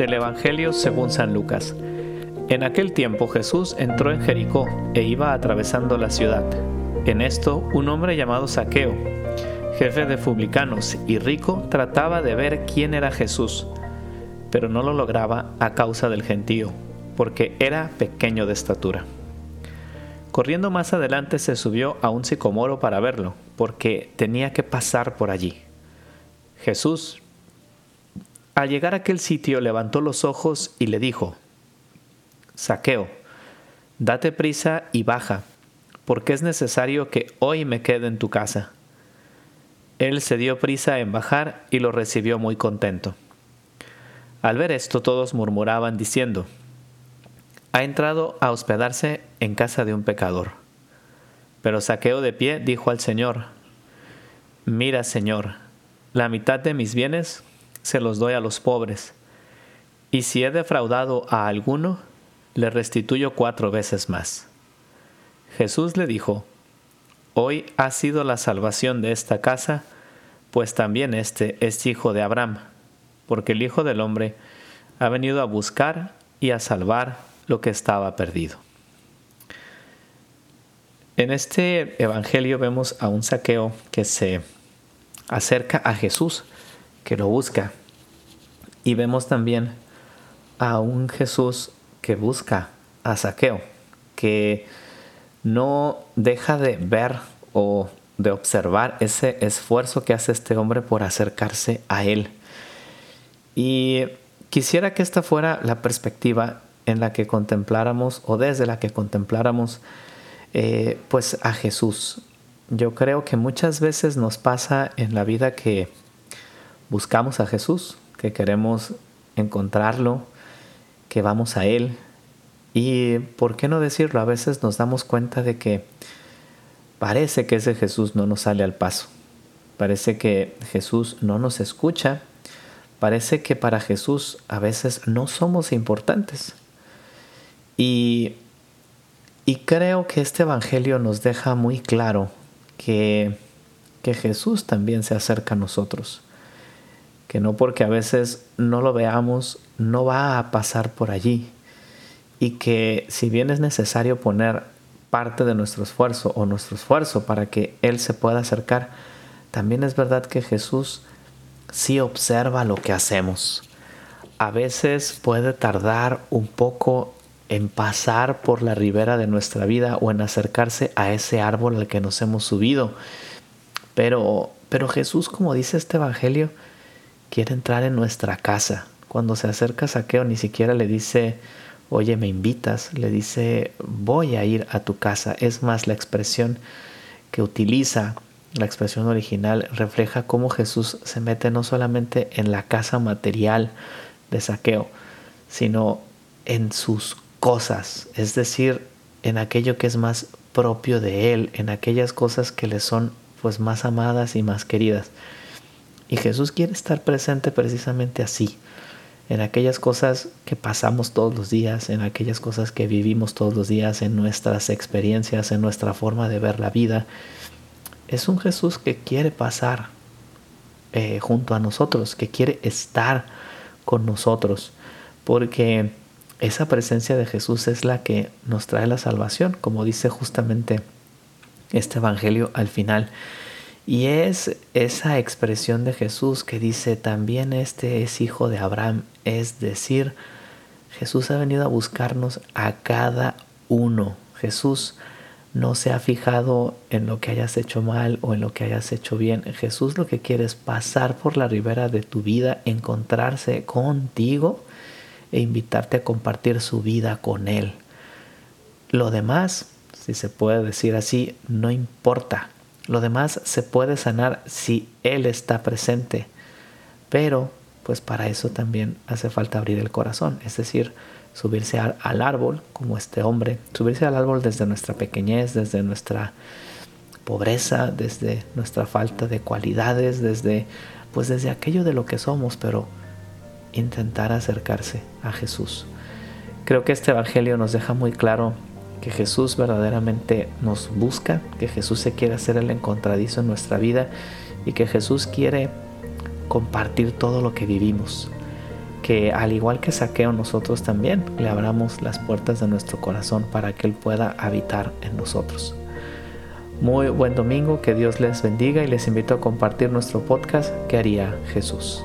Del Evangelio según San Lucas. En aquel tiempo Jesús entró en Jericó e iba atravesando la ciudad. En esto, un hombre llamado Saqueo, jefe de publicanos y rico, trataba de ver quién era Jesús, pero no lo lograba a causa del gentío, porque era pequeño de estatura. Corriendo más adelante se subió a un sicomoro para verlo, porque tenía que pasar por allí. Jesús, al llegar a aquel sitio, levantó los ojos y le dijo, Saqueo, date prisa y baja, porque es necesario que hoy me quede en tu casa. Él se dio prisa en bajar y lo recibió muy contento. Al ver esto todos murmuraban diciendo, ha entrado a hospedarse en casa de un pecador. Pero Saqueo de pie dijo al Señor, Mira, Señor, la mitad de mis bienes se los doy a los pobres, y si he defraudado a alguno, le restituyo cuatro veces más. Jesús le dijo, Hoy ha sido la salvación de esta casa, pues también este es hijo de Abraham, porque el Hijo del Hombre ha venido a buscar y a salvar lo que estaba perdido. En este Evangelio vemos a un saqueo que se acerca a Jesús, que lo busca. Y vemos también a un Jesús que busca a Saqueo, que no deja de ver o de observar ese esfuerzo que hace este hombre por acercarse a él. Y quisiera que esta fuera la perspectiva en la que contempláramos o desde la que contempláramos eh, pues a Jesús. Yo creo que muchas veces nos pasa en la vida que buscamos a Jesús, que queremos encontrarlo, que vamos a Él. Y, ¿por qué no decirlo? A veces nos damos cuenta de que parece que ese Jesús no nos sale al paso. Parece que Jesús no nos escucha. Parece que para Jesús a veces no somos importantes. Y, y creo que este Evangelio nos deja muy claro que, que Jesús también se acerca a nosotros que no porque a veces no lo veamos, no va a pasar por allí. Y que si bien es necesario poner parte de nuestro esfuerzo o nuestro esfuerzo para que Él se pueda acercar, también es verdad que Jesús sí observa lo que hacemos. A veces puede tardar un poco en pasar por la ribera de nuestra vida o en acercarse a ese árbol al que nos hemos subido. Pero, pero Jesús, como dice este Evangelio, quiere entrar en nuestra casa. Cuando se acerca a Saqueo ni siquiera le dice, oye, me invitas, le dice, voy a ir a tu casa. Es más, la expresión que utiliza, la expresión original, refleja cómo Jesús se mete no solamente en la casa material de Saqueo, sino en sus cosas, es decir, en aquello que es más propio de él, en aquellas cosas que le son pues más amadas y más queridas. Y Jesús quiere estar presente precisamente así, en aquellas cosas que pasamos todos los días, en aquellas cosas que vivimos todos los días, en nuestras experiencias, en nuestra forma de ver la vida. Es un Jesús que quiere pasar eh, junto a nosotros, que quiere estar con nosotros, porque esa presencia de Jesús es la que nos trae la salvación, como dice justamente este Evangelio al final. Y es esa expresión de Jesús que dice, también este es hijo de Abraham, es decir, Jesús ha venido a buscarnos a cada uno. Jesús no se ha fijado en lo que hayas hecho mal o en lo que hayas hecho bien. Jesús lo que quiere es pasar por la ribera de tu vida, encontrarse contigo e invitarte a compartir su vida con Él. Lo demás, si se puede decir así, no importa. Lo demás se puede sanar si Él está presente. Pero, pues para eso también hace falta abrir el corazón, es decir, subirse al, árbol como este hombre, subirse al árbol desde nuestra pequeñez, desde nuestra pobreza, desde nuestra falta de cualidades, desde pues desde aquello de lo que somos, pero intentar acercarse a Jesús. Creo que este evangelio nos deja muy claro que Jesús verdaderamente nos busca, que Jesús se quiere hacer el encontradizo en nuestra vida y que Jesús quiere compartir todo lo que vivimos. que al igual que Saqueo nosotros también le abramos las puertas de nuestro corazón para que Él pueda habitar en nosotros. Muy buen domingo, que Dios les bendiga y les invito a compartir nuestro podcast ¿Qué haría Jesús?